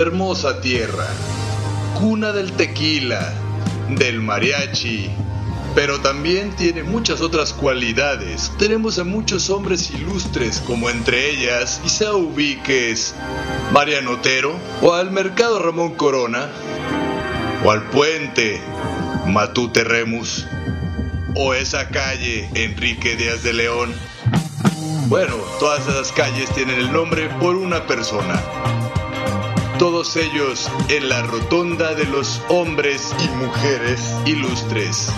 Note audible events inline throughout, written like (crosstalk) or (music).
Hermosa tierra, cuna del tequila, del mariachi, pero también tiene muchas otras cualidades. Tenemos a muchos hombres ilustres, como entre ellas Isa Ubiques, Mariano Otero, o al Mercado Ramón Corona, o al Puente Matute Remus, o esa calle Enrique Díaz de León. Bueno, todas esas calles tienen el nombre por una persona. Todos ellos en la rotonda de los hombres y mujeres ilustres.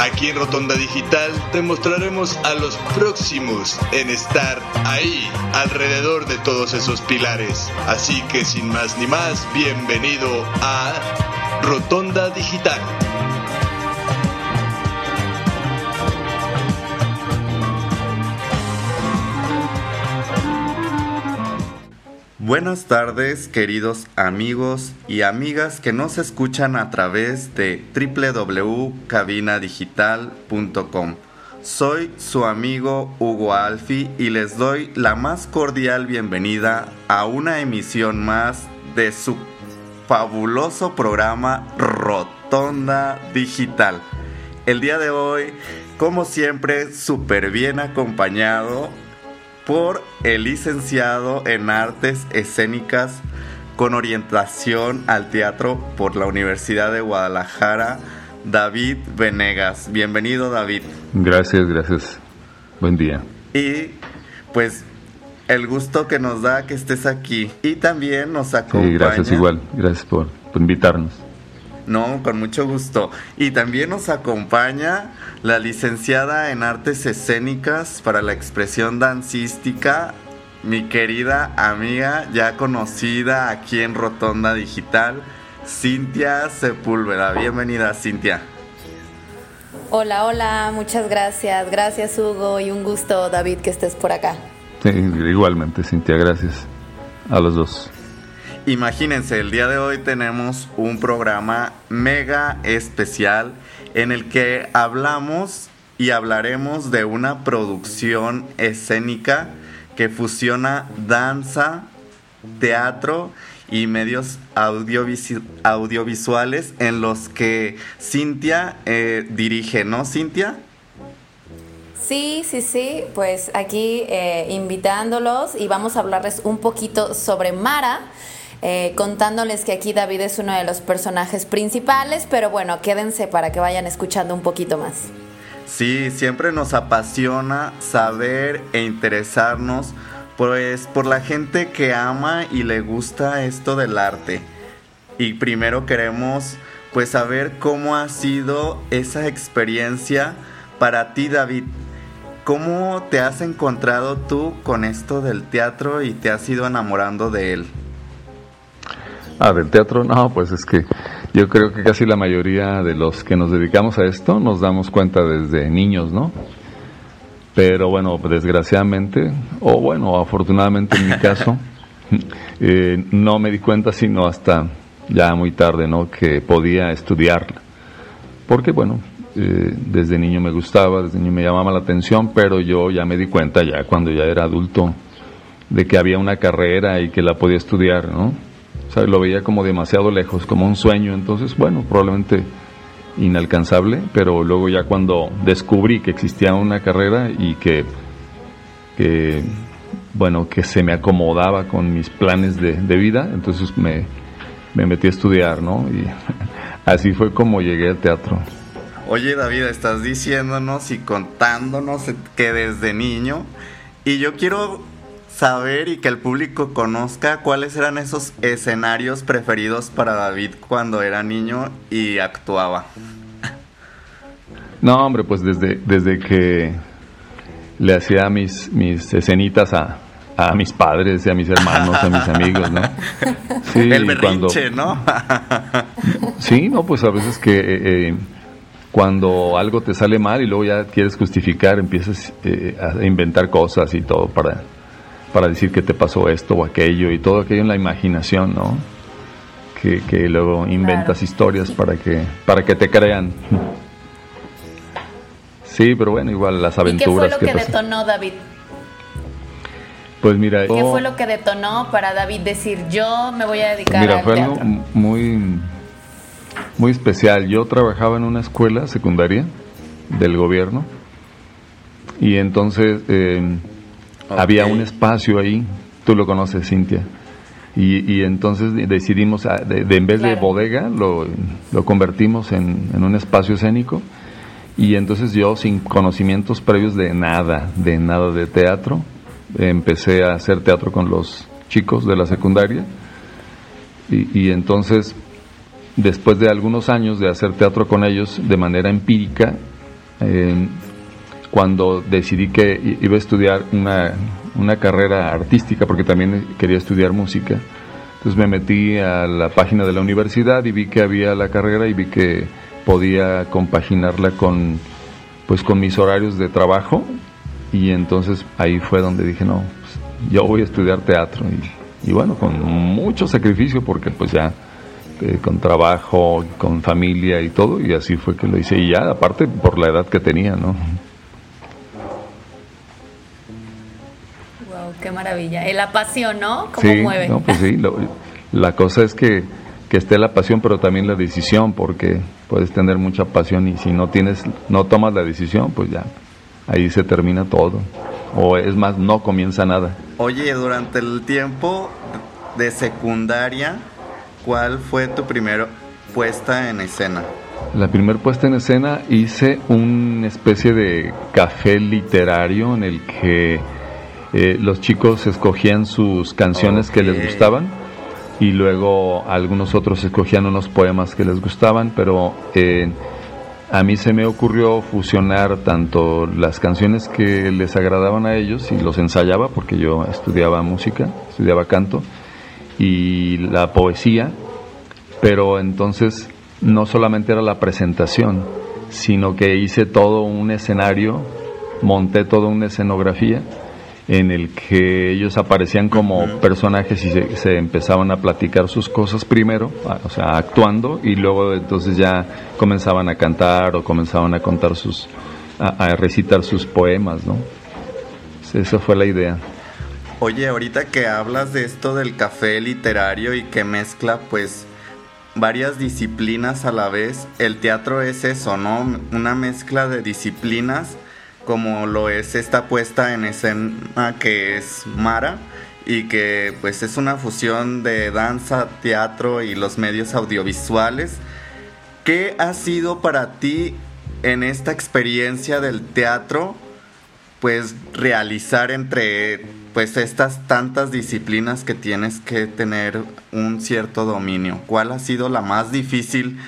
Aquí en Rotonda Digital te mostraremos a los próximos en estar ahí, alrededor de todos esos pilares. Así que sin más ni más, bienvenido a Rotonda Digital. Buenas tardes queridos amigos y amigas que nos escuchan a través de www.cabinadigital.com. Soy su amigo Hugo Alfi y les doy la más cordial bienvenida a una emisión más de su fabuloso programa Rotonda Digital. El día de hoy, como siempre, súper bien acompañado por el licenciado en artes escénicas con orientación al teatro por la Universidad de Guadalajara, David Venegas. Bienvenido David. Gracias, gracias. Buen día. Y pues el gusto que nos da que estés aquí. Y también nos acompaña. Sí, gracias igual. Gracias por, por invitarnos. No, con mucho gusto. Y también nos acompaña la licenciada en artes escénicas para la expresión dancística, mi querida amiga ya conocida aquí en Rotonda Digital, Cintia Sepúlveda. Bienvenida, Cintia. Hola, hola, muchas gracias. Gracias, Hugo, y un gusto, David, que estés por acá. Sí, igualmente, Cintia, gracias a los dos. Imagínense, el día de hoy tenemos un programa mega especial en el que hablamos y hablaremos de una producción escénica que fusiona danza, teatro y medios audiovisuales en los que Cintia eh, dirige, ¿no, Cintia? Sí, sí, sí, pues aquí eh, invitándolos y vamos a hablarles un poquito sobre Mara. Eh, contándoles que aquí David es uno de los personajes principales, pero bueno, quédense para que vayan escuchando un poquito más. Sí, siempre nos apasiona saber e interesarnos pues por la gente que ama y le gusta esto del arte. Y primero queremos pues saber cómo ha sido esa experiencia para ti, David. ¿Cómo te has encontrado tú con esto del teatro y te has ido enamorando de él? Ah, del teatro, no, pues es que yo creo que casi la mayoría de los que nos dedicamos a esto nos damos cuenta desde niños, ¿no? Pero bueno, desgraciadamente, o bueno, afortunadamente en mi caso, (laughs) eh, no me di cuenta sino hasta ya muy tarde, ¿no? Que podía estudiar. Porque bueno, eh, desde niño me gustaba, desde niño me llamaba la atención, pero yo ya me di cuenta ya cuando ya era adulto de que había una carrera y que la podía estudiar, ¿no? Lo veía como demasiado lejos, como un sueño, entonces, bueno, probablemente inalcanzable, pero luego ya cuando descubrí que existía una carrera y que, bueno, que se me acomodaba con mis planes de, vida, entonces me, me metí a estudiar, ¿no? Y (laughs) así fue como llegué al teatro. Oye David, estás diciéndonos y contándonos que desde niño, y yo quiero saber y que el público conozca cuáles eran esos escenarios preferidos para David cuando era niño y actuaba. No, hombre, pues desde, desde que le hacía mis, mis escenitas a, a mis padres y a mis hermanos, a mis amigos, ¿no? Sí, (laughs) el berrinche, ¿no? (laughs) sí, no, pues a veces que eh, eh, cuando algo te sale mal y luego ya quieres justificar, empiezas eh, a inventar cosas y todo para para decir que te pasó esto o aquello y todo aquello en la imaginación, ¿no? Que, que luego inventas historias para que, para que te crean. Sí, pero bueno, igual las aventuras. ¿Y qué fue lo que, detonó David? Pues mira, ¿qué fue lo que detonó para David decir yo me voy a dedicar mira, al fue teatro? algo muy, muy especial. Yo trabajaba en una escuela secundaria del gobierno y entonces eh, había un espacio ahí, tú lo conoces, Cintia. Y, y entonces decidimos, ah, de, de- en vez de bodega, lo, lo convertimos en, en un espacio escénico. Y entonces yo, sin conocimientos previos de nada, de nada de teatro, empecé a hacer teatro con los chicos de la secundaria. Y, y entonces, después de algunos años de hacer teatro con ellos de manera empírica, eh, cuando decidí que iba a estudiar una, una carrera artística, porque también quería estudiar música, entonces me metí a la página de la universidad y vi que había la carrera y vi que podía compaginarla con, pues, con mis horarios de trabajo. Y entonces ahí fue donde dije, no, pues, yo voy a estudiar teatro y, y bueno, con mucho sacrificio porque pues ya eh, con trabajo, con familia y todo y así fue que lo hice. Y ya aparte por la edad que tenía, ¿no? Qué maravilla. Eh, La pasión, ¿no? ¿Cómo sí, mueve? no, pues sí, lo- la cosa es que, que esté la pasión pero también la decisión porque puedes tener mucha pasión y si no tienes, no tomas la decisión pues ya, ahí se termina todo o es más, no comienza nada. Oye, durante el tiempo de secundaria, ¿cuál fue tu primera puesta en escena? La primera puesta en escena hice una especie de café literario en el que eh, los chicos escogían sus canciones que les gustaban y luego algunos otros escogían unos poemas que les gustaban, pero eh, a mí se me ocurrió fusionar tanto las canciones que les agradaban a ellos y los ensayaba porque yo estudiaba música, estudiaba canto y la poesía pero entonces no solamente era la presentación, sino que hice todo un escenario, monté toda una escenografía en el que ellos aparecían como personajes y se, se empezaban a platicar sus cosas primero, o sea, actuando, y luego entonces ya comenzaban a cantar o comenzaban a contar sus, a, a recitar sus poemas, ¿no? Esa fue la idea. Oye, ahorita que hablas de esto del café literario y que mezcla pues varias disciplinas a la vez, el teatro es eso, ¿no? Una mezcla de disciplinas como lo es esta puesta en escena que es Mara y que pues es una fusión de danza, teatro y los medios audiovisuales. ¿Qué ha sido para ti en esta experiencia del teatro? pues realizar entre pues estas tantas disciplinas que tienes que tener un cierto dominio. ¿Cuál ha sido la más difícil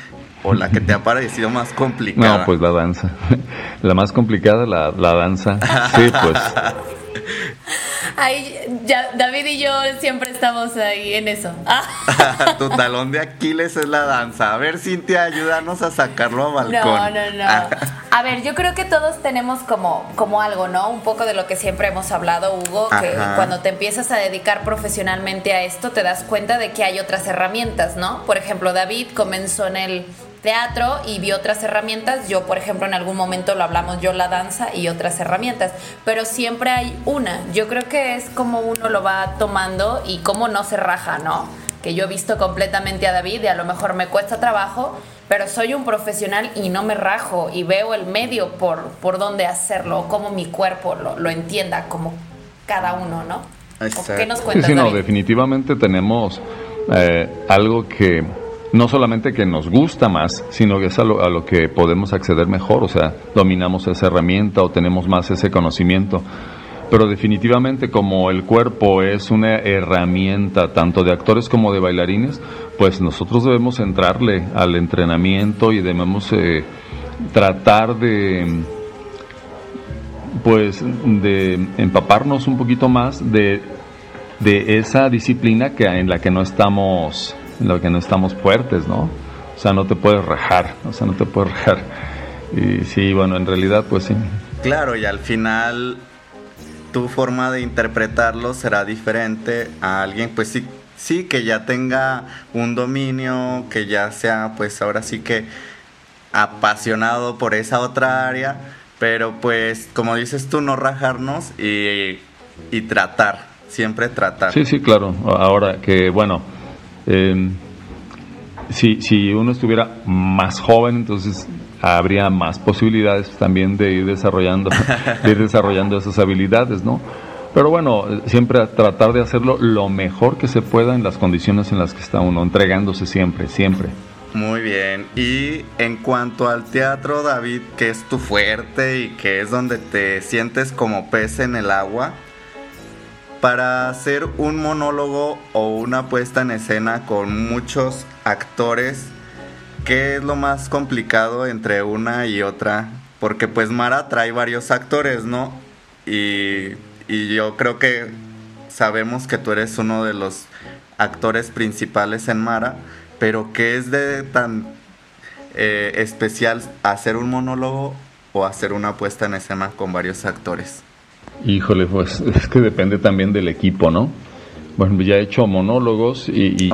o la que te ha parecido más complicada? No, pues la danza. La más complicada, la, la danza. Sí, pues. (laughs) Ay, ya, David y yo siempre estamos ahí en eso. Ah. (laughs) tu (laughs) talón de Aquiles es la danza. A ver, Cintia, ayúdanos a sacarlo a balcón. No, no, no. A ver, yo creo que todos tenemos como, como algo, ¿no? Un poco de lo que siempre hemos hablado, Hugo, que Ajá. cuando te empiezas a dedicar profesionalmente a esto, te das cuenta de que hay otras herramientas, ¿no? Por ejemplo, David comenzó en el teatro y vio otras herramientas. Yo, por ejemplo, en algún momento lo hablamos, yo la danza y otras herramientas. Pero siempre hay una. Yo creo que es como uno lo va tomando y cómo no se raja, ¿no? Que yo he visto completamente a David y a lo mejor me cuesta trabajo, pero soy un profesional y no me rajo y veo el medio por, por dónde hacerlo, cómo mi cuerpo lo, lo entienda, como cada uno, ¿no? Exacto. ¿Qué nos Sí, cuentas, sí, no, David? definitivamente tenemos eh, algo que no solamente que nos gusta más, sino que es a lo, a lo que podemos acceder mejor, o sea, dominamos esa herramienta o tenemos más ese conocimiento. Pero definitivamente como el cuerpo es una herramienta tanto de actores como de bailarines, pues nosotros debemos entrarle al entrenamiento y debemos eh, tratar de pues de empaparnos un poquito más de, de esa disciplina que en la que no estamos en la que no estamos fuertes, ¿no? O sea, no te puedes rajar, o sea, no te puedes rajar. Y sí, bueno, en realidad pues sí. Claro, y al final tu forma de interpretarlo será diferente a alguien, pues sí, sí, que ya tenga un dominio, que ya sea, pues ahora sí que apasionado por esa otra área, pero pues como dices tú, no rajarnos y, y tratar, siempre tratar. Sí, sí, claro. Ahora que, bueno, eh, si, si uno estuviera más joven, entonces habría más posibilidades también de ir desarrollando, de ir desarrollando esas habilidades, ¿no? Pero bueno, siempre tratar de hacerlo lo mejor que se pueda en las condiciones en las que está uno, entregándose siempre, siempre. Muy bien. Y en cuanto al teatro, David, que es tu fuerte y que es donde te sientes como pez en el agua, para hacer un monólogo o una puesta en escena con muchos actores, ¿qué es lo más complicado entre una y otra? Porque pues Mara trae varios actores, ¿no? Y, yo creo que sabemos que tú eres uno de los actores principales en Mara, pero ¿qué es de tan eh, especial hacer un monólogo o hacer una puesta en escena con varios actores? Híjole, pues (laughs) es que depende también del equipo, ¿no? Bueno, ya he hecho monólogos y,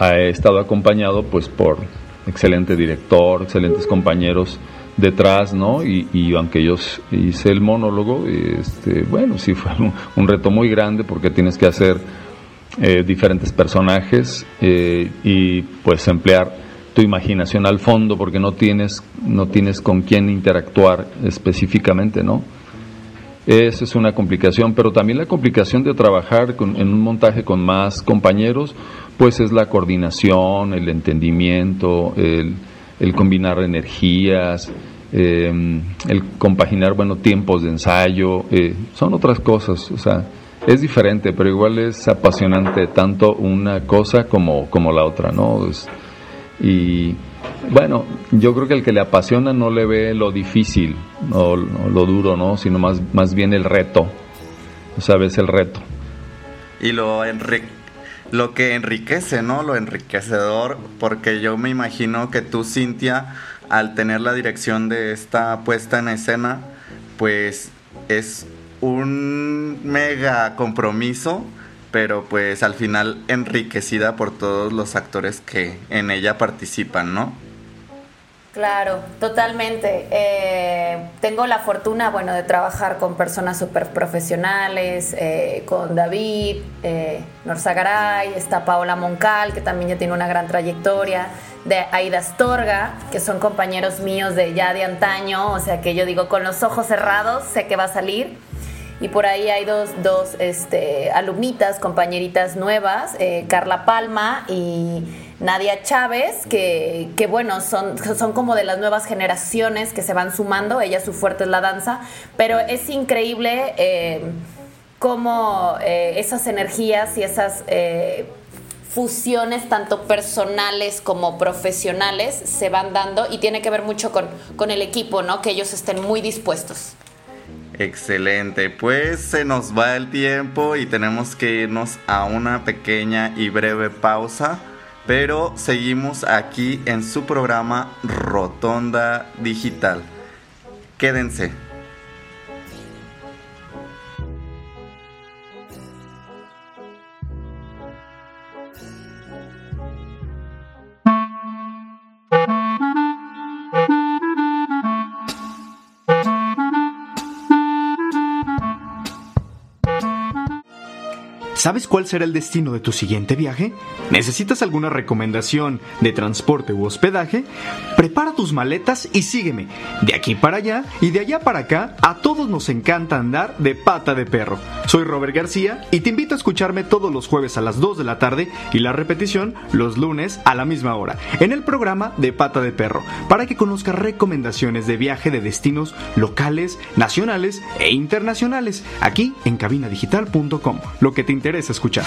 he estado acompañado pues por excelente director, excelentes compañeros detrás, ¿no? Y, aunque yo hice el monólogo, este, bueno, sí fue un, reto muy grande porque tienes que hacer eh, diferentes personajes eh, y pues emplear tu imaginación al fondo porque no tienes, no tienes con quién interactuar específicamente, ¿no? Esa es una complicación, pero también la complicación de trabajar en un montaje con más compañeros, pues es la coordinación, el entendimiento, el, combinar energías, em, el compaginar, bueno, tiempos de ensayo, eh, son otras cosas, o sea, es diferente, pero igual es apasionante tanto una cosa como, como la otra, ¿no? Y bueno, yo creo que el que le apasiona no le ve lo difícil o, lo duro, ¿no? Sino más, más bien el reto. ¿Sabes? El reto. Y lo, lo que enriquece, ¿no? Lo enriquecedor, porque yo me imagino que tú, Cintia, al tener la dirección de esta puesta en escena, pues es un mega compromiso, pero pues al final enriquecida por todos los actores que en ella participan, ¿no? Claro, totalmente. Eh, tengo la fortuna, bueno, de trabajar con personas súper profesionales, eh, con David, eh, Norzagaray, está Paola Moncal, que también ya tiene una gran trayectoria, de Aida Astorga, que son compañeros míos de ya de antaño, o sea que yo digo, con los ojos cerrados, sé que va a salir. Y por ahí hay dos, dos este, alumnitas, compañeritas nuevas, eh, Carla Palma y Nadia Chávez, que, que, bueno, son, son como de las nuevas generaciones que se van sumando, ella su fuerte es la danza, pero es increíble eh, cómo eh, esas energías y esas fusiones, tanto personales como profesionales, se van dando y tiene que ver mucho con, con el equipo, ¿no? Que ellos estén muy dispuestos. Excelente, pues se nos va el tiempo y tenemos que irnos a una pequeña y breve pausa pero seguimos aquí en su programa Rotonda Digital. Quédense. ¿Sabes cuál será el destino de tu siguiente viaje? ¿Necesitas alguna recomendación de transporte u hospedaje? Prepara tus maletas y sígueme. De aquí para allá y de allá para acá, a todos nos encanta andar de pata de perro. Soy Robert García y te invito a escucharme todos los jueves a las 2 de la tarde y la repetición los lunes a la misma hora en el programa de pata de perro para que conozcas recomendaciones de viaje de destinos locales, nacionales e internacionales aquí en cabinadigital.com. Lo que te interesa escuchar.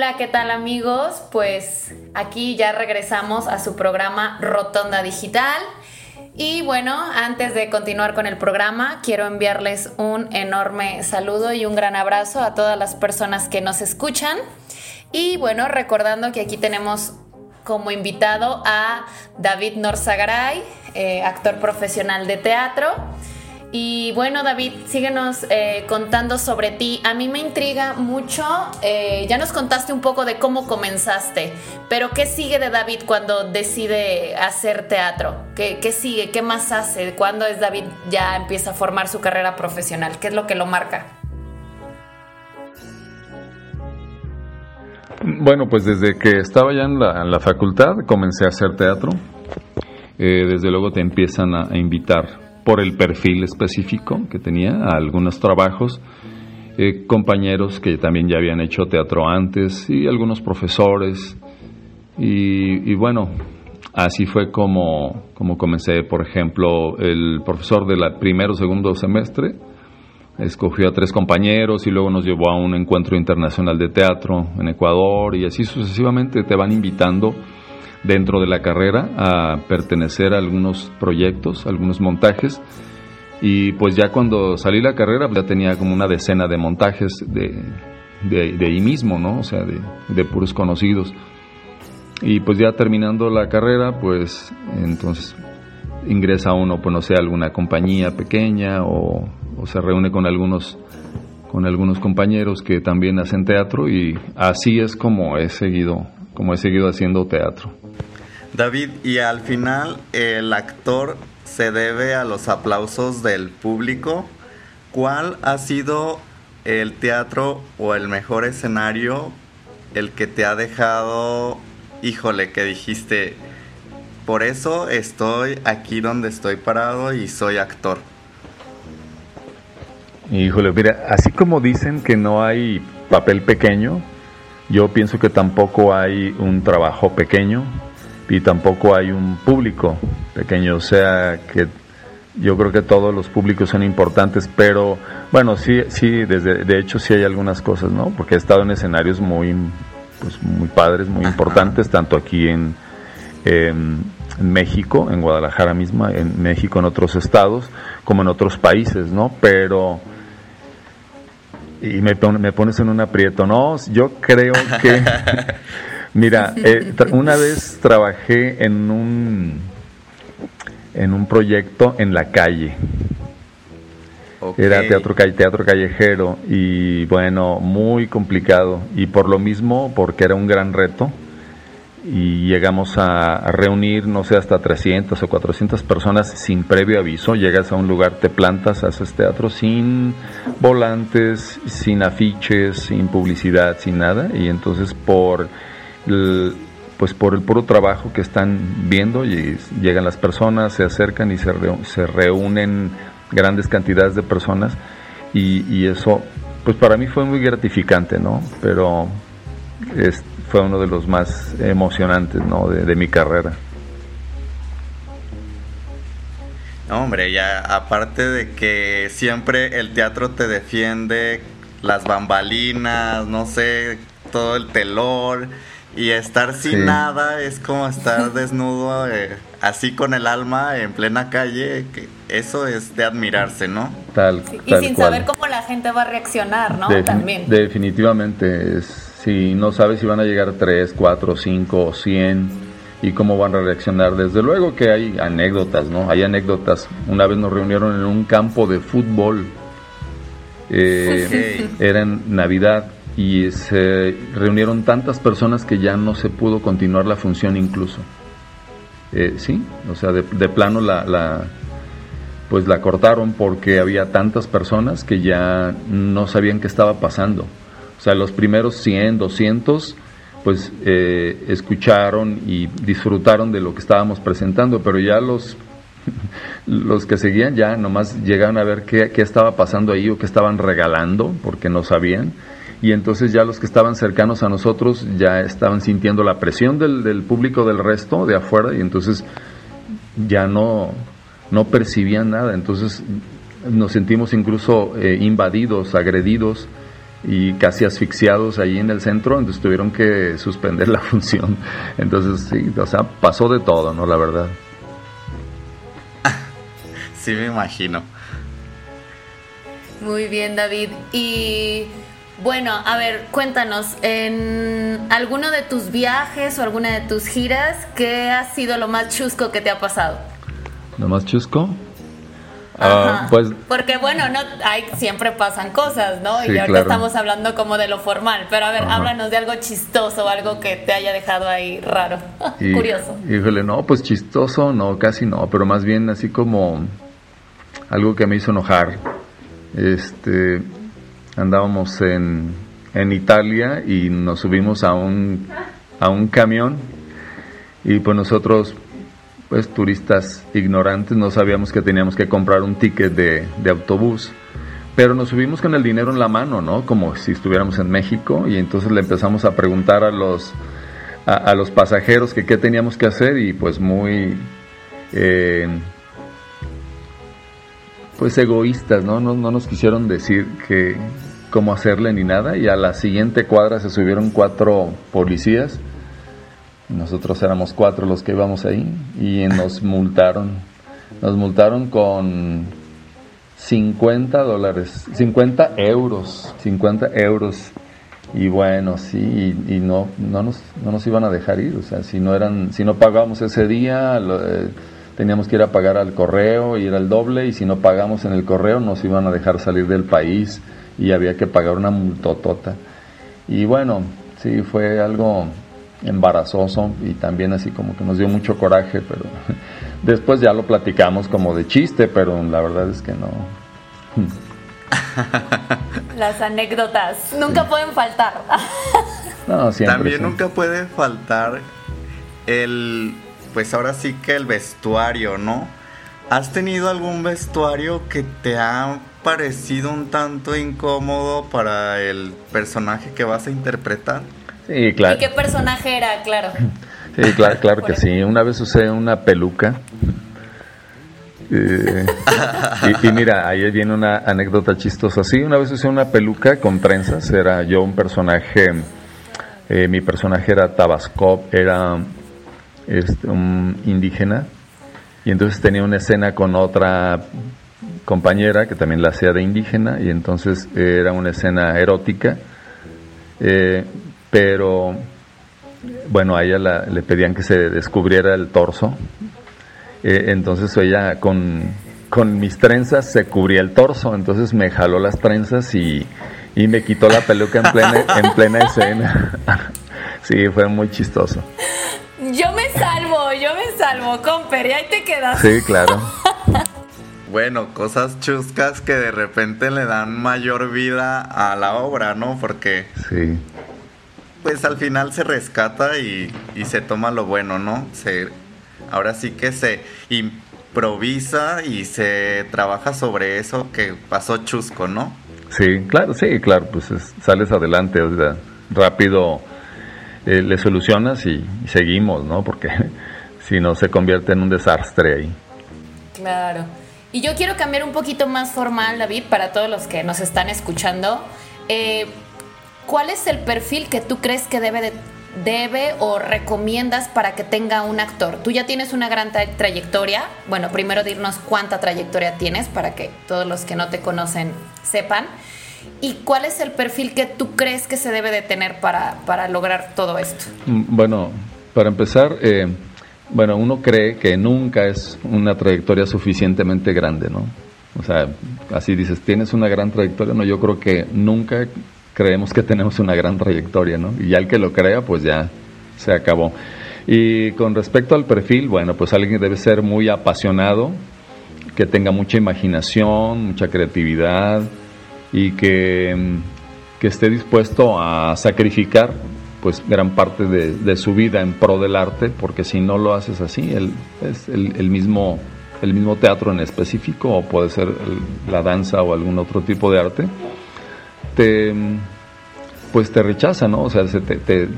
Hola, ¿qué tal amigos? Pues aquí ya regresamos a su programa Rotonda Digital. Y bueno, antes de continuar con el programa, quiero enviarles un enorme saludo y un gran abrazo a todas las personas que nos escuchan. Y bueno, recordando que aquí tenemos como invitado a David Norzagaray, eh, actor profesional de teatro. Y bueno, David, síguenos eh, contando sobre ti. A mí me intriga mucho, eh, ya nos contaste un poco de cómo comenzaste, pero ¿qué sigue de David cuando decide hacer teatro? ¿Qué, qué sigue? ¿Qué más hace? ¿Cuándo es David ya empieza a formar su carrera profesional? ¿Qué es lo que lo marca? Bueno, pues desde que estaba ya en la, facultad comencé a hacer teatro. Eh, desde luego te empiezan a invitar por el perfil específico que tenía algunos trabajos, eh, compañeros que también ya habían hecho teatro antes y algunos profesores. Y, bueno, así fue como, como comencé, por ejemplo, el profesor del primero o segundo semestre escogió a tres compañeros y luego nos llevó a un encuentro internacional de teatro en Ecuador y así sucesivamente te van invitando dentro de la carrera a pertenecer a algunos proyectos, algunos montajes. Y pues ya cuando salí la carrera pues ya tenía como una decena de montajes de, de, ahí mismo, ¿no? O sea, de, de, puros conocidos. Y pues ya terminando la carrera, pues entonces ingresa uno, pues no sé, a alguna compañía pequeña o, o se reúne con algunos con algunos compañeros que también hacen teatro y así es como he seguido como he seguido haciendo teatro. David, y al final el actor se debe a los aplausos del público. ¿Cuál ha sido el teatro o el mejor escenario el que te ha dejado, híjole, que dijiste, por eso estoy aquí donde estoy parado y soy actor? Híjole, mira, así como dicen que no hay papel pequeño, yo pienso que tampoco hay un trabajo pequeño y tampoco hay un público pequeño, o sea que yo creo que todos los públicos son importantes, pero bueno, sí, sí, desde, de hecho sí hay algunas cosas, ¿no? Porque he estado en escenarios muy, pues, muy padres, muy importantes, tanto aquí en, en, México, en Guadalajara misma, en México, en otros estados, como en otros países, ¿no? Pero y me, me pones en un aprieto, ¿no? Yo creo que (laughs) Mira, eh, una vez trabajé en un en un proyecto en la calle. Era teatro, teatro callejero y bueno, muy complicado. Y por lo mismo, porque era un gran reto, y llegamos a, reunir, no sé, hasta 300 o 400 personas sin previo aviso. Llegas a un lugar, te plantas, haces teatro sin volantes, sin afiches, sin publicidad, sin nada. Y entonces por pues por el puro trabajo que están viendo y llegan las personas, se acercan y se, se reúnen grandes cantidades de personas y, eso pues para mí fue muy gratificante, ¿no? Pero es, fue uno de los más emocionantes, ¿no? De, mi carrera. hombre, ya aparte de que siempre el teatro te defiende las bambalinas, no sé, todo el telor, y estar sin nada es como estar (laughs) desnudo, eh, así con el alma en plena calle, que eso es de admirarse, ¿no? Tal, y sin saber cómo la gente va a reaccionar, ¿no? También. Definitivamente, si no sabes si van a llegar 3, 4, 5 o 100 y cómo van a reaccionar. Desde luego que hay anécdotas, ¿no? Hay anécdotas. Una vez nos reunieron en un campo de fútbol. Eh, era en Navidad y se reunieron tantas personas que ya no se pudo continuar la función incluso. Eh, sí, o sea, de, plano la, la, pues la cortaron porque había tantas personas que ya no sabían qué estaba pasando. O sea, los primeros 100, 200, pues eh, escucharon y disfrutaron de lo que estábamos presentando, pero ya los, (laughs) los que seguían ya nomás llegaron a ver qué, qué estaba pasando ahí o qué estaban regalando porque no sabían. Y entonces ya los que estaban cercanos a nosotros ya estaban sintiendo la presión del, del público del resto de afuera y entonces ya no, no percibían nada, entonces nos sentimos incluso eh, invadidos, agredidos y casi asfixiados ahí en el centro, entonces tuvieron que suspender la (laughs) función. Entonces, sí, o sea, pasó de todo, ¿no? La verdad. (laughs) Sí, me imagino. Muy bien, David. Y bueno, a ver, cuéntanos, en alguno de tus viajes o alguna de tus giras, ¿qué ha sido lo más chusco que te ha pasado? ¿Lo más chusco? Ah, pues, Porque bueno, no, hay, siempre pasan cosas, ¿no? y ahorita estamos hablando como de lo formal, pero a ver, háblanos de algo chistoso, algo que te haya dejado ahí raro, (laughs) curioso. Híjole, no, pues chistoso, no, casi no, pero más bien así como algo que me hizo enojar. Este, andábamos en, en Italia y nos subimos a un, a un camión y pues nosotros pues turistas ignorantes, no sabíamos que teníamos que comprar un ticket de, autobús, pero nos subimos con el dinero en la mano, ¿no? Como si estuviéramos en México y entonces le empezamos a preguntar a los, a, los pasajeros que qué teníamos que hacer y pues muy... Eh, pues egoístas, ¿no? ¿no? No nos quisieron decir que cómo hacerle ni nada y a la siguiente cuadra se subieron cuatro policías nosotros éramos cuatro los que íbamos ahí y nos (laughs) multaron. Nos multaron con 50 dólares, 50 euros, 50 euros. Y bueno, sí, y, no, no, nos, no nos iban a dejar ir. O sea, si no, eran, si no pagábamos ese día, eh, teníamos que ir a pagar al correo y era el doble. Y si no pagamos en el correo, nos iban a dejar salir del país y había que pagar una multotota. Y bueno, sí, fue algo embarazoso y también así como que nos dio mucho coraje, pero (laughs) después ya lo platicamos como de chiste, pero la verdad es que no. (laughs) Las anécdotas nunca pueden faltar. (laughs) No, siempre, También nunca puede faltar el, pues ahora sí que el vestuario, ¿no? ¿Has tenido algún vestuario que te ha parecido un tanto incómodo para el personaje que vas a interpretar? ¿Y qué personaje era? Claro. Sí, claro, (laughs) claro que sí. Una vez usé una peluca. Eh, y, mira, ahí viene una anécdota chistosa. Sí, una vez usé una peluca con trenzas. Era yo un personaje. Eh, mi personaje era Tabasco, era este, un indígena. Y entonces tenía una escena con otra compañera que también la hacía de indígena. Y entonces era una escena erótica. Eh, pero bueno, a ella le pedían que se descubriera el torso, eh, entonces ella con, mis trenzas se cubría el torso, entonces me jaló las trenzas y, me quitó la peluca en plena, en plena (laughs) escena. sí, fue muy chistoso. Yo me salvo, yo me salvo, comper, y ahí te quedas. Sí, claro. (laughs) Bueno, cosas chuscas que de repente le dan mayor vida a la obra, ¿no? Porque sí pues al final se rescata y, se toma lo bueno, ¿no? Se, ahora sí que se improvisa y se trabaja sobre eso que pasó chusco, ¿no? Sí, claro, sí, claro, pues sales adelante, o sea, rápido eh, le solucionas y, y, seguimos, ¿no? Porque (laughs) si no se convierte en un desastre ahí. Claro. Y yo quiero cambiar un poquito más formal, David, para todos los que nos están escuchando. Eh, ¿cuál es el perfil que tú crees que debe, debe o recomiendas para que tenga un actor? Tú ya tienes una gran trayectoria. Bueno, primero dirnos cuánta trayectoria tienes para que todos los que no te conocen sepan. ¿Y cuál es el perfil que tú crees que se debe de tener para, para lograr todo esto? Mm, bueno, para empezar, eh, bueno, uno cree que nunca es una trayectoria suficientemente grande, ¿no? O sea, así dices, tienes una gran trayectoria, no, yo creo que nunca creemos que tenemos una gran trayectoria, ¿no? Y ya el que lo crea, pues ya se acabó. Y con respecto al perfil, bueno, pues alguien debe ser muy apasionado, que tenga mucha imaginación, mucha creatividad y que, que esté dispuesto a sacrificar pues gran parte de, su vida en pro del arte, porque si no lo haces así, el, es el, mismo, el mismo teatro en específico, o puede ser la danza o algún otro tipo de arte, te, pues te rechaza, ¿no? O sea, se te,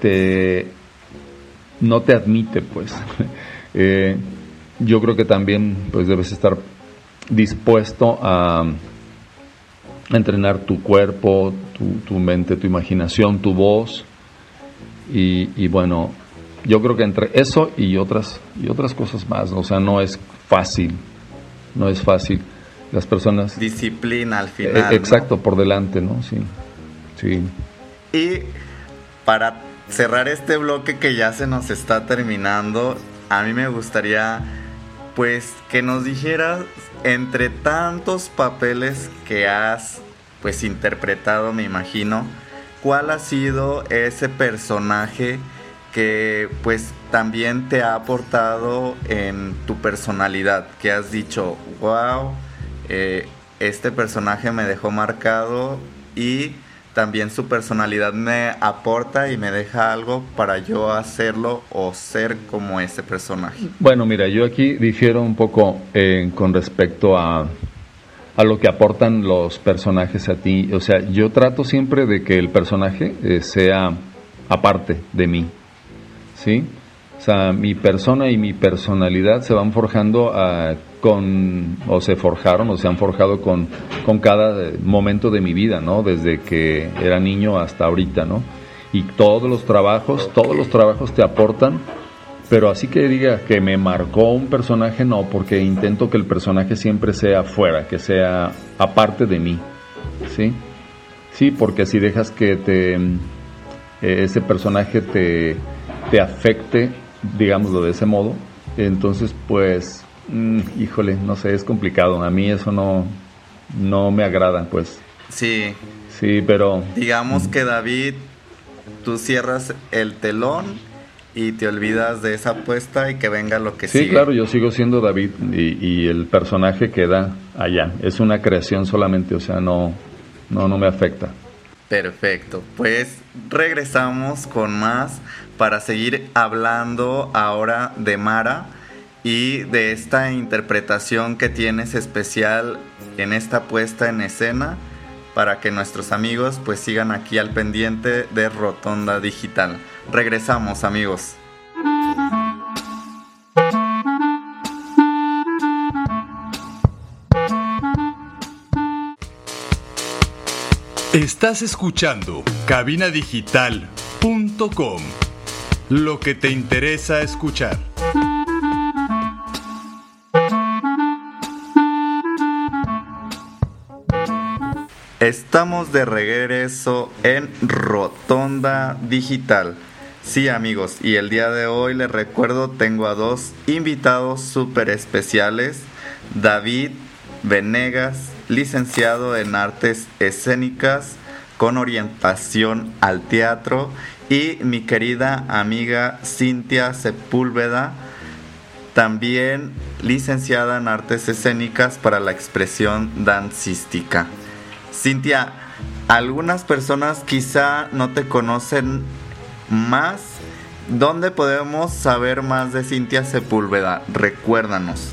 te, no te admite, pues. (laughs) Eh, yo creo que también, pues, debes estar dispuesto a, entrenar tu cuerpo, tu, mente, tu imaginación, tu voz. Y, bueno, yo creo que entre eso y otras, y otras cosas más, o sea, no es fácil, no es fácil. Las personas... Disciplina al final. E, exacto, por delante, ¿no? Sí, sí. Y para cerrar este bloque que ya se nos está terminando, a mí me gustaría pues que nos dijeras entre tantos papeles que has pues interpretado, me imagino, ¿cuál ha sido ese personaje que pues también te ha aportado en tu personalidad? Que has dicho, wow, eh, este personaje me dejó marcado y también su personalidad me aporta y me deja algo para yo hacerlo o ser como ese personaje. Bueno, mira, yo aquí difiero un poco eh, con respecto a, a, lo que aportan los personajes a ti. O sea, yo trato siempre de que el personaje eh, sea aparte de mí, ¿sí? Sea, mi persona y mi personalidad se van forjando a con, o se forjaron o se han forjado con, con cada momento de mi vida, ¿no? Desde que era niño hasta ahorita, ¿no? Y todos los trabajos, todos los trabajos te aportan, pero así que diga que me marcó un personaje, no, porque intento que el personaje siempre sea fuera, que sea aparte de mí, ¿sí? Sí, porque si dejas que te, eh, ese personaje te, te afecte, digámoslo de ese modo, entonces pues Mm, híjole, no sé, es complicado. A mí eso no, no me agrada, pues. Sí. Sí, pero... Digamos que David, tú cierras el telón y te olvidas de esa apuesta y que venga lo que sí, Sí, claro, yo sigo siendo David y, y, el personaje queda allá. Es una creación solamente, o sea, no, no, no me afecta. Perfecto, pues regresamos con más para seguir hablando ahora de Mara y de esta interpretación que tienes especial en esta puesta en escena para que nuestros amigos pues sigan aquí al pendiente de Rotonda Digital. Regresamos amigos. Estás escuchando cabinadigital.com. Lo que te interesa escuchar. Estamos de regreso en Rotonda Digital. Sí amigos, y el día de hoy les recuerdo tengo a dos invitados súper especiales. David Venegas, licenciado en artes escénicas con orientación al teatro. Y mi querida amiga Cintia Sepúlveda, también licenciada en artes escénicas para la expresión dancística. Cintia, algunas personas quizá no te conocen más. ¿Dónde podemos saber más de Cintia Sepúlveda? Recuérdanos.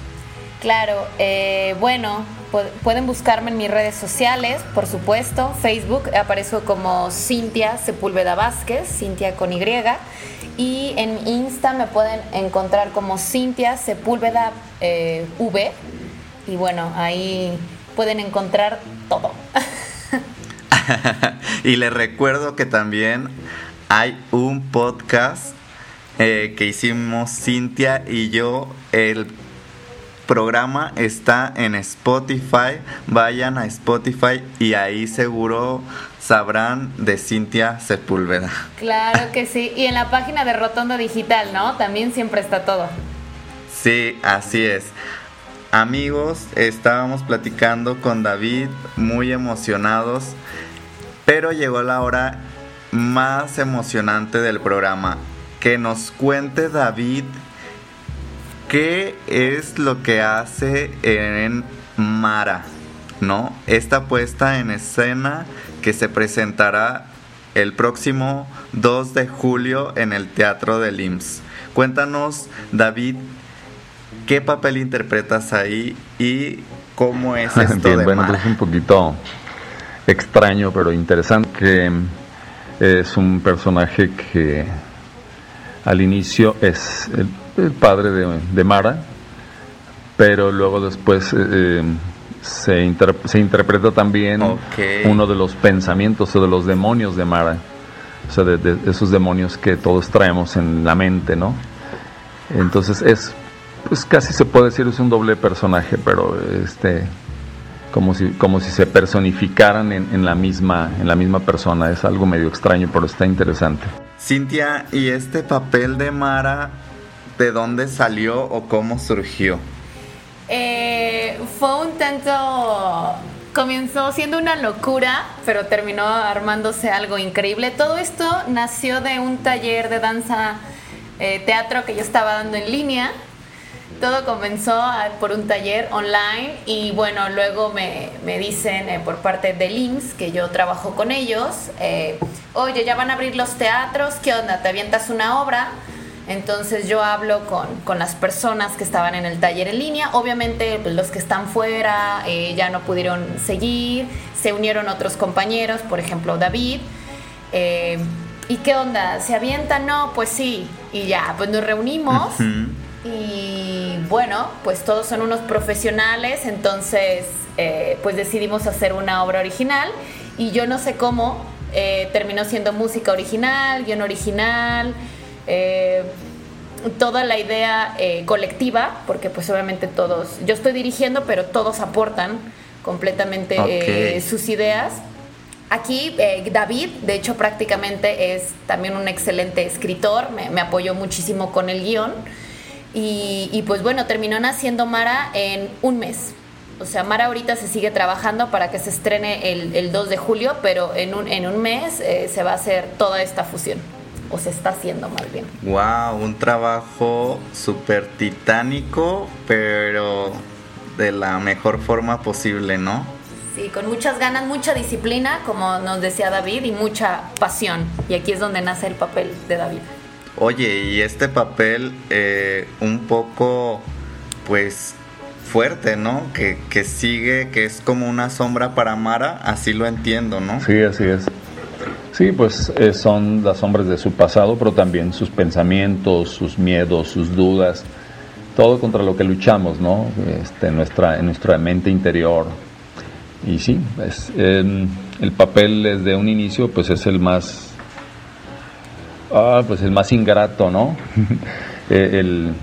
Claro, eh, bueno, pueden buscarme en mis redes sociales, por supuesto. Facebook aparezco como Cintia Sepúlveda Vázquez, Cintia con Y. Y en Insta me pueden encontrar como Cintia Sepúlveda eh, V. Y bueno, ahí pueden encontrar todo. (laughs) y les recuerdo que también hay un podcast eh, que hicimos Cintia y yo. El programa está en Spotify. Vayan a Spotify y ahí seguro sabrán de Cintia Sepúlveda. Claro que sí. Y en la página de Rotondo Digital, ¿no? También siempre está todo. Sí, así es. Amigos, estábamos platicando con David, muy emocionados, pero llegó la hora más emocionante del programa. Que nos cuente David qué es lo que hace en Mara, ¿no? Esta puesta en escena que se presentará el próximo 2 de julio en el Teatro del IMSS. Cuéntanos, David, ¿Qué papel interpretas ahí y cómo es (laughs) esto de Bueno, es un poquito extraño, pero interesante, que es un personaje que al inicio es el, padre de, Mara, pero luego después eh, se, se interpreta también uno de los pensamientos o de los demonios de Mara. O sea, de, esos demonios que todos traemos en la mente, ¿no? Entonces es, pues casi se puede decir, es un doble personaje, pero este, como si, como si se personificaran en, en, la misma, en la misma persona. Es algo medio extraño, pero está interesante. Cintia, ¿y este papel de Mara, de dónde salió o cómo surgió? Eh, fue un tanto comenzó siendo una locura, pero terminó armándose algo increíble. Todo esto nació de un taller de danza eh, teatro que yo estaba dando en línea. Todo comenzó por un taller online y bueno, luego me, dicen eh, por parte de LIMS, que yo trabajo con ellos, oye, ya van a abrir los teatros, ¿qué onda? ¿Te avientas una obra? Entonces yo hablo con, las personas que estaban en el taller en línea. Obviamente pues, los que están fuera eh, ya no pudieron seguir. Se unieron otros compañeros, por ejemplo David. Eh, ¿Y qué onda? ¿Se avienta? No, pues sí. Y ya, pues nos reunimos. Y bueno, pues todos son unos profesionales. Entonces, eh, pues decidimos hacer una obra original. Y yo no sé cómo terminó siendo música original, guion original. Eh, toda la idea eh, colectiva, porque pues obviamente todos, yo estoy dirigiendo, pero todos aportan completamente eh, sus ideas. Aquí David, de hecho prácticamente es también un excelente escritor, me, apoyó muchísimo con el guion y, pues bueno, terminó naciendo Mara en un mes. O sea, Mara ahorita se sigue trabajando para que se estrene el, 2 de julio, pero en un, en un mes se va a hacer toda esta fusión o se está haciendo más bien. Wow, un trabajo súper titánico, pero de la mejor forma posible, ¿no? Sí, con muchas ganas, mucha disciplina, como nos decía David, y mucha pasión. Y aquí es donde nace el papel de David. Oye, y este papel eh, un poco, pues, fuerte, ¿no? Que, que sigue, que es como una sombra para Mara, así lo entiendo, ¿no? Sí, así es. Sí, pues eh, son las sombras de su pasado, pero también sus pensamientos, sus miedos, sus dudas, todo contra lo que luchamos, ¿no? Este, nuestra, en nuestra mente interior. Y sí, es, el papel desde un inicio, pues es el más, ah, pues el más ingrato, ¿no? (laughs) Eh, el,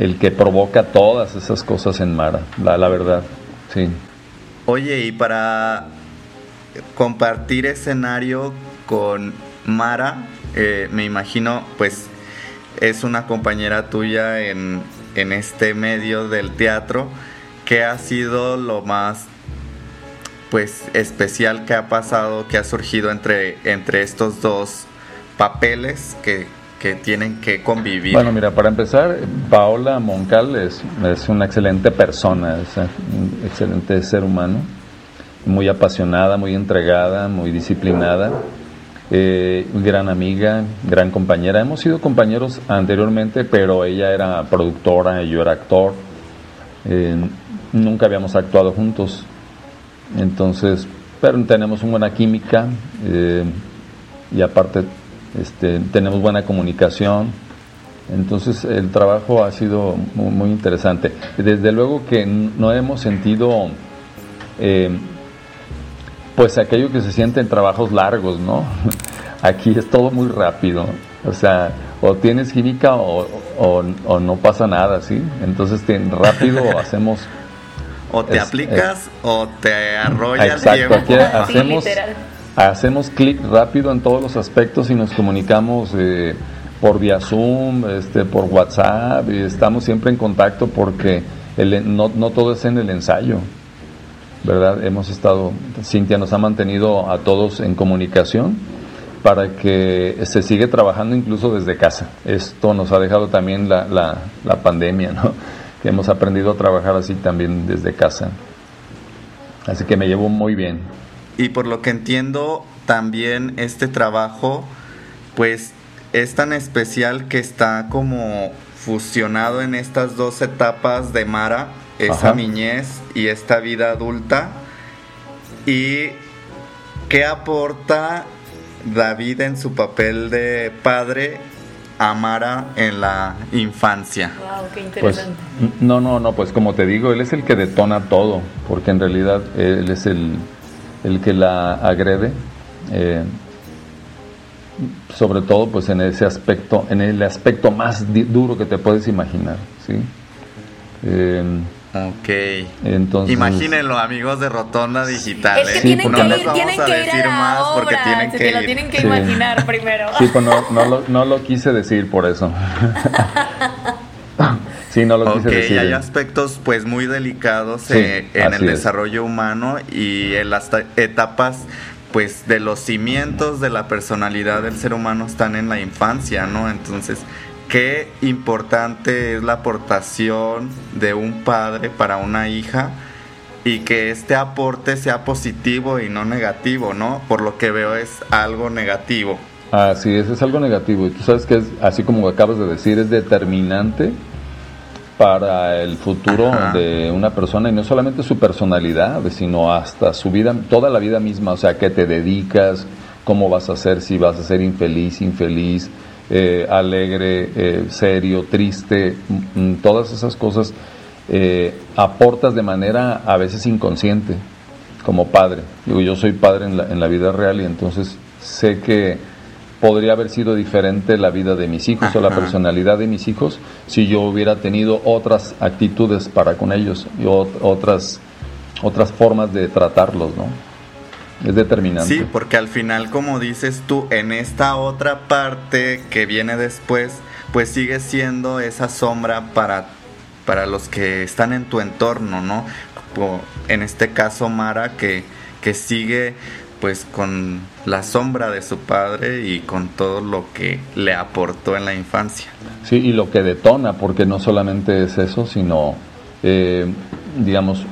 el que provoca todas esas cosas en Mara, la, la verdad, sí. Oye, y para compartir escenario con Mara, eh, me imagino, pues es una compañera tuya en, en este medio del teatro. ¿Qué ha sido lo más pues especial que ha pasado, que ha surgido entre, entre estos dos papeles que, que tienen que convivir? Bueno, mira, para empezar, Paola Moncal es, es una excelente persona, es un excelente ser humano muy apasionada, muy entregada, muy disciplinada, eh, gran amiga, gran compañera. Hemos sido compañeros anteriormente, pero ella era productora yo era actor. Eh, nunca habíamos actuado juntos, entonces, pero tenemos una buena química eh, y aparte este, tenemos buena comunicación. Entonces el trabajo ha sido muy, muy interesante. Desde luego que no hemos sentido pues aquello que se siente en trabajos largos, ¿no? (laughs) Aquí es todo muy rápido, o sea, o tienes química o, o, no pasa nada, ¿sí? Entonces rápido (laughs) hacemos... O te aplicas o te arrollas Exacto, aquí hacemos, hacemos clic rápido en todos los aspectos y nos comunicamos eh, por vía Zoom, este, por WhatsApp, y estamos siempre en contacto porque el, no, no todo es en el ensayo. ¿Verdad? Hemos estado, Cintia nos ha mantenido a todos en comunicación para que se sigue trabajando incluso desde casa. Esto nos ha dejado también la, la, la pandemia, ¿no? Que hemos aprendido a trabajar así también desde casa. Así que me llevo muy bien. Y por lo que entiendo, también este trabajo, pues es tan especial que está como fusionado en estas dos etapas de Mara, esa niñez y esta vida adulta. ¿Y qué aporta David en su papel de padre Amara en la infancia? Wow, qué Pues, no, no, no, pues como te digo, él es el que detona todo, porque en realidad él es el, el que la agrede, eh, sobre todo pues en ese aspecto, en el aspecto más duro que te puedes imaginar, ¿sí? Eh, Ok. entonces, Imagínenlo, amigos de Rotonda Digital. es que ¿eh? tienen no que ir, vamos tienen a que ir decir a la más obra, porque tienen que lo ir. tienen que Sí. imaginar primero. Sí, pues no, no, lo, no lo quise decir por eso. sí, no lo quise Ok, decir. hay aspectos pues muy delicados Sí, eh, en el es. desarrollo humano y en las ta- etapas pues de los cimientos de la personalidad del ser humano están en la infancia, ¿no? Entonces, qué importante es la aportación de un padre para una hija y que este aporte sea positivo y no negativo, ¿no? Por lo que veo es algo negativo. Así es, es algo negativo. Y tú sabes que es, así como acabas de decir, es determinante para el futuro Ajá. de una persona y no solamente su personalidad, sino hasta su vida, toda la vida misma, o sea, qué te dedicas, cómo vas a ser, si vas a ser infeliz, infeliz, eh, alegre, eh, serio, triste, mm, mm, todas esas cosas eh, aportas de manera a veces inconsciente como padre. Digo, yo soy padre en la, en la vida real y entonces sé que podría haber sido diferente la vida de mis hijos o la personalidad de mis hijos si yo hubiera tenido otras actitudes para con ellos y ot- otras, otras formas de tratarlos, ¿no? Es determinante. Sí, porque al final, como dices tú, en esta otra parte que viene después, pues sigue siendo esa sombra para, para los que están en tu entorno, ¿no? En este caso, Mara, que, que sigue pues con la sombra de su padre y con todo lo que le aportó en la infancia. Sí, y lo que detona, porque no solamente es eso, sino, eh, digamos,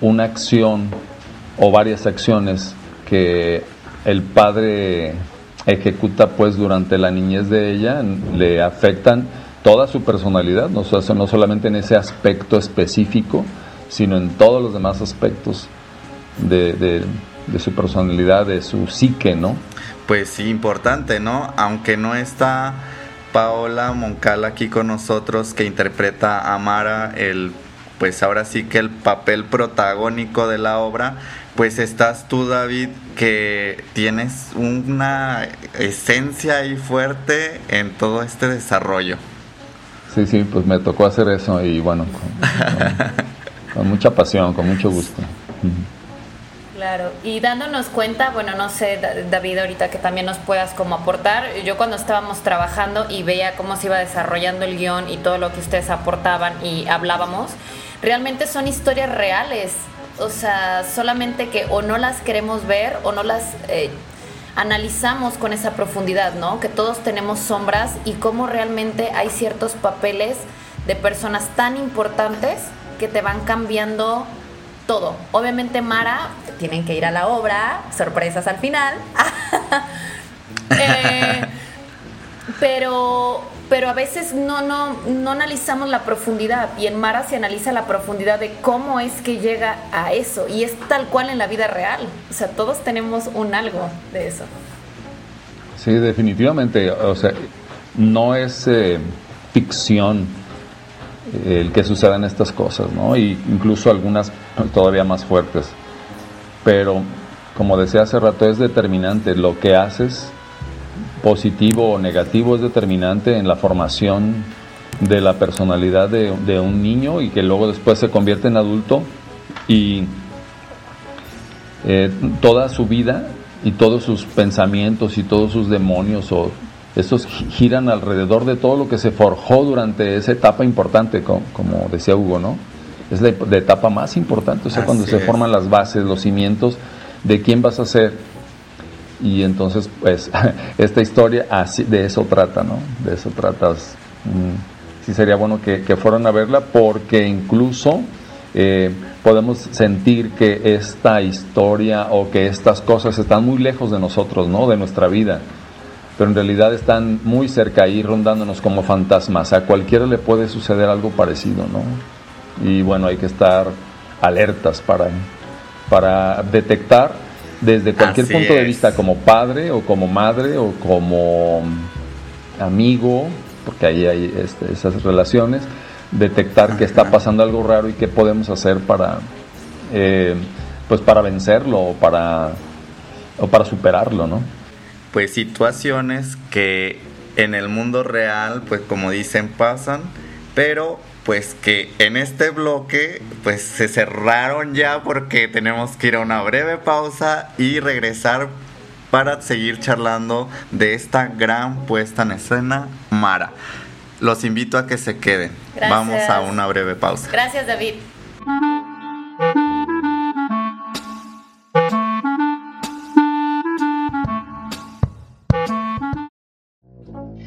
una acción o varias acciones que el padre ejecuta pues durante la niñez de ella le afectan toda su personalidad, no, no solamente en ese aspecto específico, sino en todos los demás aspectos de, de- su personalidad, de su psique, ¿no? Pues sí, importante, ¿no? Aunque no está Paola Moncala aquí con nosotros que interpreta a Mara, el pues ahora sí que el papel protagónico de la obra, pues estás tú David que tienes una esencia ahí fuerte en todo este desarrollo. Sí, sí, pues me tocó hacer eso y bueno, con, con- (laughs) con mucha pasión, con mucho gusto. Claro, y dándonos cuenta, bueno, no sé, Da- David, ahorita que también nos puedas como aportar, yo cuando estábamos trabajando y veía cómo se iba desarrollando el guion y todo lo que ustedes aportaban y hablábamos, realmente son historias reales, o sea, solamente que o no las queremos ver o no las eh, analizamos con esa profundidad, ¿no? Que todos tenemos sombras y cómo realmente hay ciertos papeles de personas tan importantes que te van cambiando todo. Obviamente Mara, tienen que ir a la obra, sorpresas al final. (laughs) Eh, pero, pero a veces no, no, no analizamos la profundidad y en Mara se analiza la profundidad de cómo es que llega a eso y es tal cual en la vida real. O sea, todos tenemos un algo de eso. Sí, definitivamente, o sea, no es eh, ficción eh, el que sucedan estas cosas, ¿no? Y incluso algunas todavía más fuertes. Pero, como decía hace rato, es determinante. Lo que haces, positivo o negativo, es determinante en la formación de la personalidad de, de un niño y que luego después se convierte en adulto y eh, toda su vida y todos sus pensamientos y todos sus demonios o estos gi- giran alrededor de todo lo que se forjó durante esa etapa importante, co- como, decía Hugo, ¿no? Es la, la etapa más importante, o sea, cuando se forman las bases, los cimientos de quién vas a ser. Y entonces, pues, (laughs) esta historia así, de eso trata, ¿no? De eso trata. Mm, sí sería bueno que, que fueran a verla porque incluso eh, podemos sentir que esta historia o que estas cosas están muy lejos de nosotros, ¿no? De nuestra vida. Pero en realidad están muy cerca ahí rondándonos como fantasmas. A cualquiera le puede suceder algo parecido, ¿no? Y bueno, hay que estar alertas para, para detectar desde cualquier Así punto de vista, como padre o como madre o como amigo, porque ahí hay este, esas relaciones, detectar que está pasando algo raro y qué podemos hacer para, eh, pues para vencerlo o para, o para superarlo, ¿no? Pues situaciones que en el mundo real, pues como dicen, pasan, pero pues que en este bloque pues se cerraron ya porque tenemos que ir a una breve pausa y regresar para seguir charlando de esta gran puesta en escena Mara. Los invito a que se queden. Vamos a una breve pausa. Gracias, David.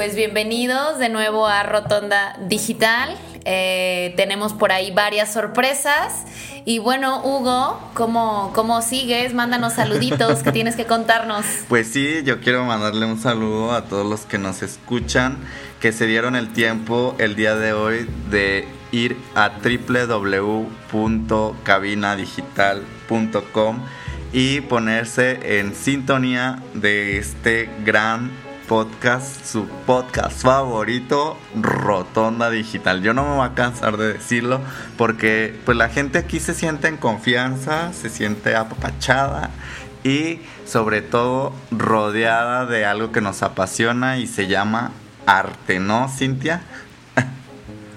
Pues bienvenidos de nuevo a Rotonda Digital. Eh, tenemos por ahí varias sorpresas. Y bueno, Hugo, ¿cómo, ¿cómo sigues? Mándanos saluditos que tienes que contarnos. (laughs) Pues sí, yo quiero mandarle un saludo a todos los que nos escuchan, que se dieron el tiempo el día de hoy de ir a www.cabinadigital.com y ponerse en sintonía de este gran podcast, su podcast favorito, Rotonda Digital. Yo no me voy a cansar de decirlo porque pues la gente aquí se siente en confianza, se siente apapachada y sobre todo rodeada de algo que nos apasiona y se llama arte, ¿no, Cintia?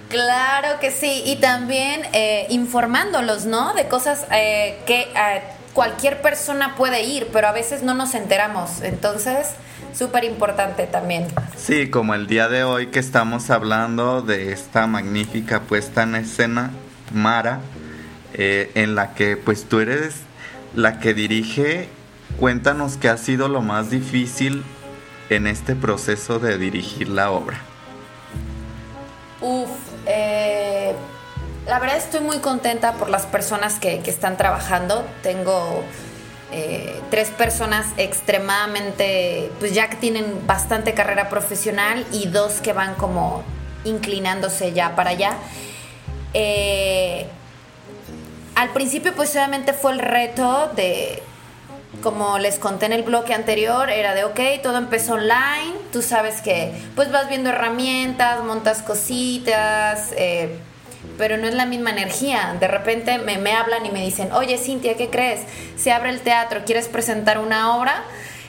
Claro que sí, y también eh, informándolos, ¿no? De cosas eh, que eh, cualquier persona puede ir, pero a veces no nos enteramos. Entonces, súper importante también. Sí, como el día de hoy que estamos hablando de esta magnífica puesta en escena, Mara, eh, en la que pues tú eres la que dirige. Cuéntanos qué ha sido lo más difícil en este proceso de dirigir la obra. Uf, eh, la verdad estoy muy contenta por las personas que, que están trabajando. Tengo eh, tres personas extremadamente, pues ya que tienen bastante carrera profesional y dos que van como inclinándose ya para allá. Eh, al principio pues obviamente fue el reto de, como les conté en el bloque anterior, era de, ok, todo empezó online, tú sabes que pues vas viendo herramientas, montas cositas, eh, pero no es la misma energía. De repente me, me hablan y me dicen, oye Cintia, ¿qué crees? Se abre el teatro, ¿quieres presentar una obra?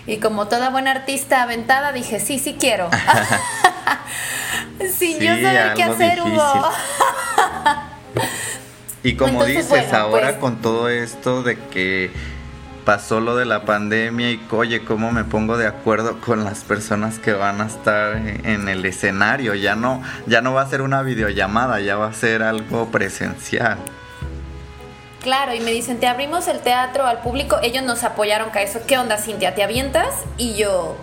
Y como toda buena artista aventada, dije, sí, sí quiero. (laughs) (laughs) Sin yo saber qué hacer, Hugo. (laughs) y como Entonces, dices, bueno, ahora pues- con todo esto de que pasó lo de la pandemia y oye, cómo me pongo de acuerdo con las personas que van a estar en el escenario. Ya no, ya no va a ser una videollamada, ya va a ser algo presencial. Claro, y me dicen, te abrimos el teatro al público. Ellos nos apoyaron con eso. ¿Qué onda, Cintia? ¿Te avientas? Y yo,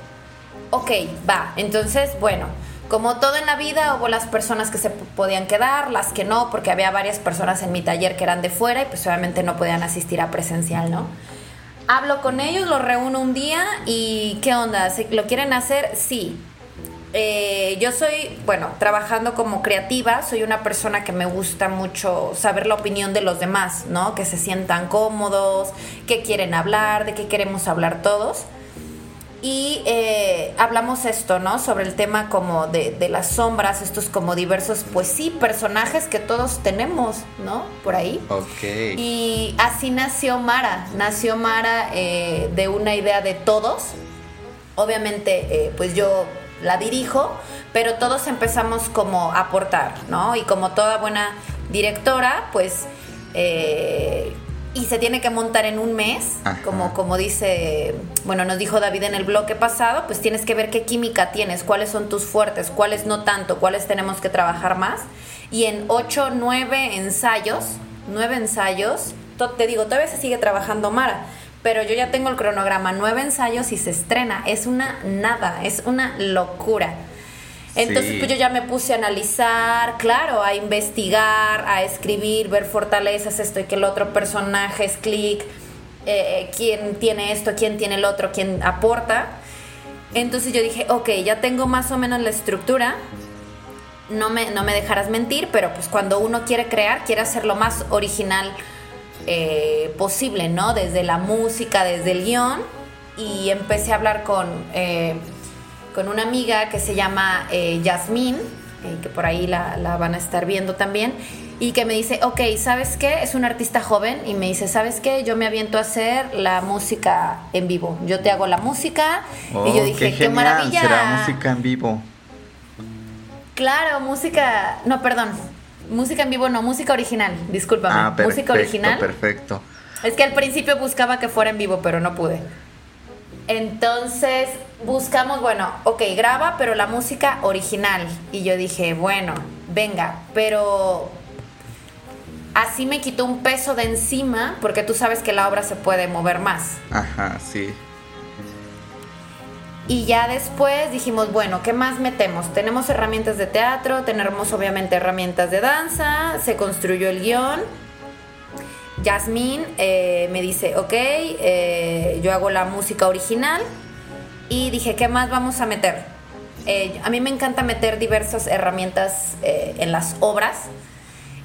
ok, va. Entonces, bueno, como todo en la vida, hubo las personas que se podían quedar, las que no, porque había varias personas en mi taller que eran de fuera y pues obviamente no podían asistir a presencial, ¿no? Hablo con ellos, los reúno un día y ¿qué onda? ¿Se- ¿Lo quieren hacer? Sí. Eh, yo soy, bueno, trabajando como creativa, soy una persona que me gusta mucho saber la opinión de los demás, ¿no? Que se sientan cómodos, qué quieren hablar, de qué queremos hablar todos. Y eh, hablamos esto, ¿no? Sobre el tema como de, de, las sombras, estos como diversos, pues sí, personajes que todos tenemos, ¿no? Por ahí. Ok. Y así nació Mara. Nació Mara eh, de una idea de todos. Obviamente, eh, pues yo la dirijo, pero todos empezamos como a aportar, ¿no? Y como toda buena directora, pues y se tiene que montar en un mes, como, como dice, bueno, nos dijo David en el bloque pasado, pues tienes que ver qué química tienes, cuáles son tus fuertes, cuáles no tanto, cuáles tenemos que trabajar más. Y en ocho, nueve ensayos, nueve ensayos, te digo, todavía se sigue trabajando Mara, pero yo ya tengo el cronograma, nueve ensayos y se estrena, es una nada, es una locura. Entonces, pues yo ya me puse a analizar, claro, a investigar, a escribir, ver fortalezas, esto y que el otro personaje es clic, eh, quién tiene esto, quién tiene el otro, quién aporta. Entonces yo dije, ok, ya tengo más o menos la estructura, no me, no me dejarás mentir, pero pues cuando uno quiere crear, quiere hacer lo más original eh, posible, ¿no? Desde la música, desde el guion, y empecé a hablar con... Eh, con una amiga que se llama eh, Yasmín, eh, que por ahí la, van a estar viendo también, y que me dice, ok, ¿sabes qué? Es un artista joven y me dice, ¿sabes qué? Yo me aviento a hacer la música en vivo. Yo te hago la música. y yo oh, dije, qué, maravilla. Será música en vivo. Claro, música, no, perdón, música en vivo, no, música original, discúlpame. Ah, perfecto, música original. Perfecto. Es que al principio buscaba que fuera en vivo, pero no pude. Entonces buscamos, bueno, ok, graba, pero la música original. Y yo dije, bueno, venga, pero así me quitó un peso de encima, porque tú sabes que la obra se puede mover más. Ajá, sí. Y ya después dijimos, bueno, ¿qué más metemos? Tenemos herramientas de teatro, tenemos obviamente herramientas de danza, se construyó el guion Jasmine eh, me dice, ok, eh, yo hago la música original y dije, ¿qué más vamos a meter? Eh, a mí me encanta meter diversas herramientas en las obras.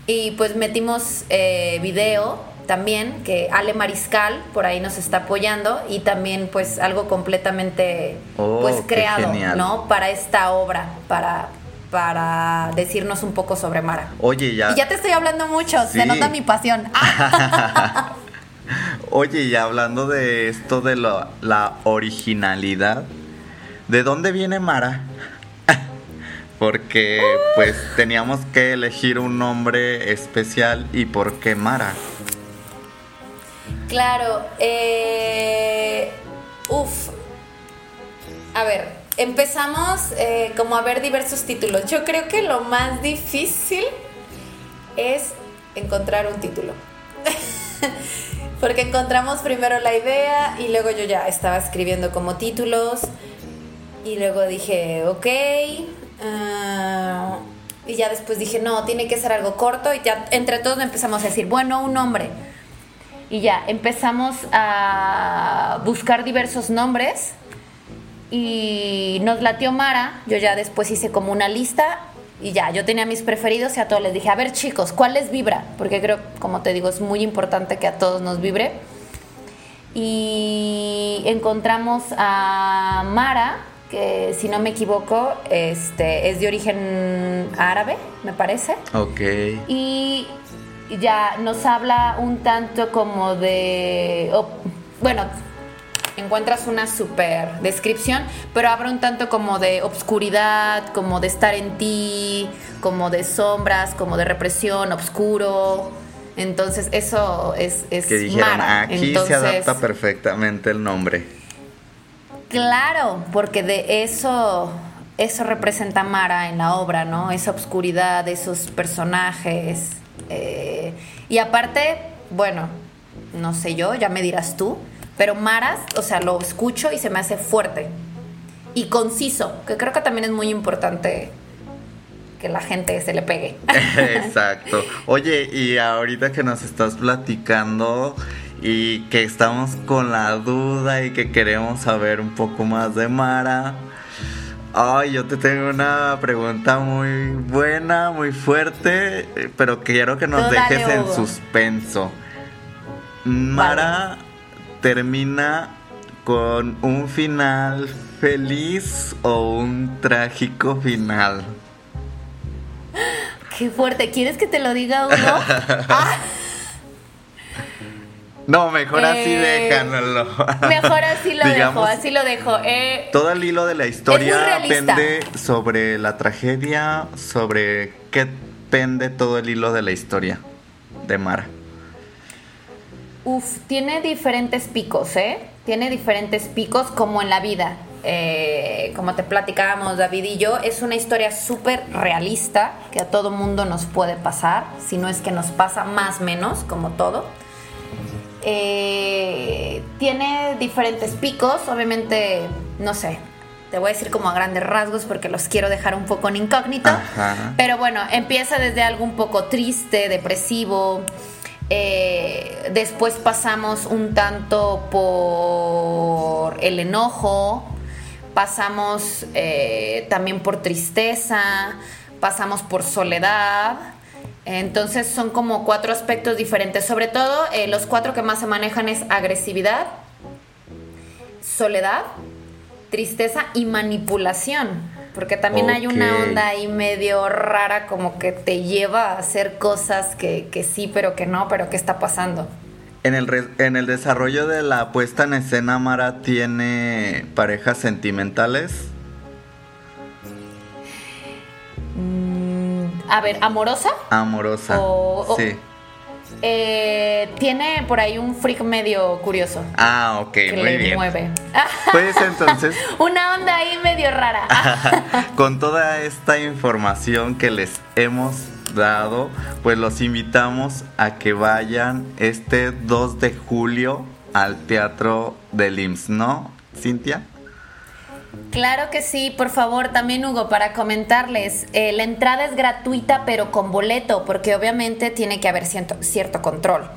Y pues metimos video también, que Ale Mariscal por ahí nos está apoyando. Y también pues algo completamente oh, pues creado, ¿no? Para esta obra, para para decirnos un poco sobre Mara. Oye, ya. Y ya te estoy hablando mucho, se nota mi pasión. (laughs) Oye, ya hablando de esto de la originalidad, ¿de dónde viene Mara? (laughs) Porque pues teníamos que elegir un nombre especial y ¿por qué Mara? Claro, eh, uf, a ver, empezamos eh, como a ver diversos títulos. Yo creo que lo más difícil es encontrar un título. (laughs) Porque encontramos primero la idea y luego yo ya estaba escribiendo como títulos y luego dije, ok. Ah", y ya después dije, no, tiene que ser algo corto y ya entre todos empezamos a decir, bueno, un nombre. Y ya empezamos a buscar diversos nombres y nos latió Mara, yo ya después hice como una lista y ya, yo tenía mis preferidos y a todos les dije, a ver chicos, ¿cuál les vibra? Porque creo, como te digo, es muy importante que a todos nos vibre. Y encontramos a Mara, que si no me equivoco, este, es de origen árabe, me parece. Ok. Y ya nos habla un tanto como de... bueno, encuentras una super descripción, pero habla un tanto como de obscuridad, como de estar en ti, como de sombras, como de represión, oscuro. Entonces, eso es, es que dijeron, aquí se adapta perfectamente el nombre. Claro, porque de eso eso representa Mara en la obra, ¿no? Esa obscuridad, esos personajes. Eh, y aparte, bueno, no sé yo, ya me dirás tú, pero Maras, o sea, lo escucho y se me hace fuerte y conciso, que creo que también es muy importante que la gente se le pegue. (laughs) Exacto. Oye, y ahorita que nos estás platicando y que estamos con la duda y que queremos saber un poco más de Mara. Ay, yo te tengo una pregunta muy buena, muy fuerte, pero quiero que nos dejes en suspenso. Mara termina con un final feliz o un trágico final. Qué fuerte. ¿Quieres que te lo diga uno? (laughs) Ah. No, mejor así Eh, déjanlo. Mejor así lo Digamos, dejo, así lo dejo. Eh, Todo el hilo de la historia pende sobre la tragedia, sobre qué pende todo el hilo de la historia de Mara. Uf, tiene diferentes picos, ¿eh? Tiene diferentes picos como en la vida. Eh, como te platicábamos David y yo, es una historia súper realista que a todo mundo nos puede pasar, si no es que nos pasa más menos, como todo. Eh, tiene diferentes picos, obviamente, no sé, te voy a decir como a grandes rasgos porque los quiero dejar un poco en incógnito. Ajá. Pero bueno, empieza desde algo un poco triste, depresivo. Eh, después pasamos un tanto por el enojo. Pasamos eh, también por tristeza. Pasamos por soledad. Entonces son como cuatro aspectos diferentes. Sobre todo, eh, los cuatro que más se manejan es agresividad, soledad, tristeza y manipulación. Porque también hay una onda ahí medio rara como que te lleva a hacer cosas que, que sí, pero que no, pero que está pasando. En el, re- en el desarrollo de la puesta en escena, Mara tiene parejas sentimentales. Mm, a ver, amorosa. Amorosa. O- o- sí. Eh, tiene por ahí un freak medio curioso Ah, ok, que muy le bien. mueve. Pues entonces, (laughs) Una onda ahí medio rara. (laughs) con toda esta información que les hemos dado, pues los invitamos a que vayan este 2 de julio al Teatro del IMSS, ¿no, Cintia? Claro que sí, por favor, también Hugo, para comentarles, eh, la entrada es gratuita pero con boleto, porque obviamente tiene que haber cierto, cierto control.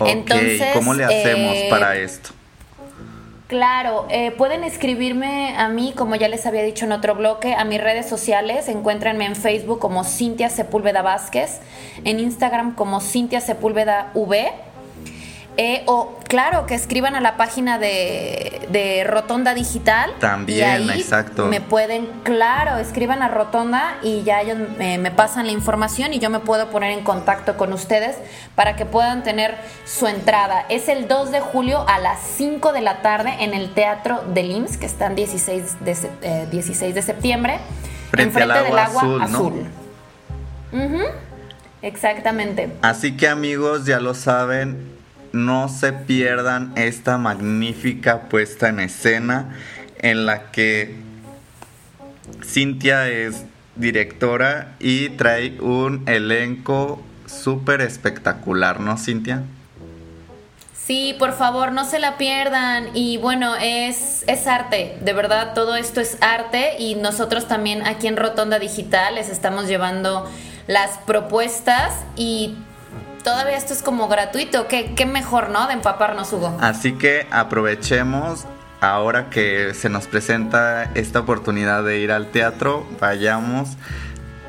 Entonces, ¿cómo le hacemos eh, para esto? Claro, eh, pueden escribirme a mí, como ya les había dicho en otro bloque, a mis redes sociales. Encuéntrenme en Facebook como Cintia Sepúlveda Vázquez, en Instagram como Cintia Sepúlveda V. eh, o claro, que escriban a la página de, de Rotonda Digital. También, y ahí exacto. Me pueden, claro, escriban a Rotonda y ya ellos me, me pasan la información y yo me puedo poner en contacto con ustedes para que puedan tener su entrada. Es el 2 de julio a las 5 de la tarde en el Teatro del IMSS, que está en 16 de, eh, 16 de septiembre. Frente al enfrente agua azul, ¿no? Exactamente. Así que amigos, ya lo saben, no se pierdan esta magnífica puesta en escena en la que Cintia es directora y trae un elenco súper espectacular, ¿no, Cintia? Sí, por favor, no se la pierdan. Y bueno, es, es arte, de verdad, todo esto es arte y nosotros también aquí en Rotonda Digital les estamos llevando las propuestas y todavía esto es como gratuito. ¿Qué, qué mejor, ¿no? De empaparnos, Hugo. Así que aprovechemos ahora que se nos presenta esta oportunidad de ir al teatro, vayamos.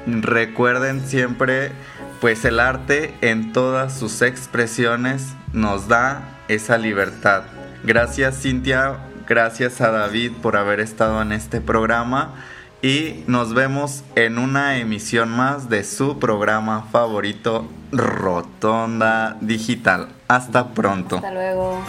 Recuerden siempre, pues el arte en todas sus expresiones nos da esa libertad. Gracias Cintia, gracias a David por haber estado en este programa y nos vemos en una emisión más de su programa favorito, Rotonda Digital. Hasta pronto. Hasta luego.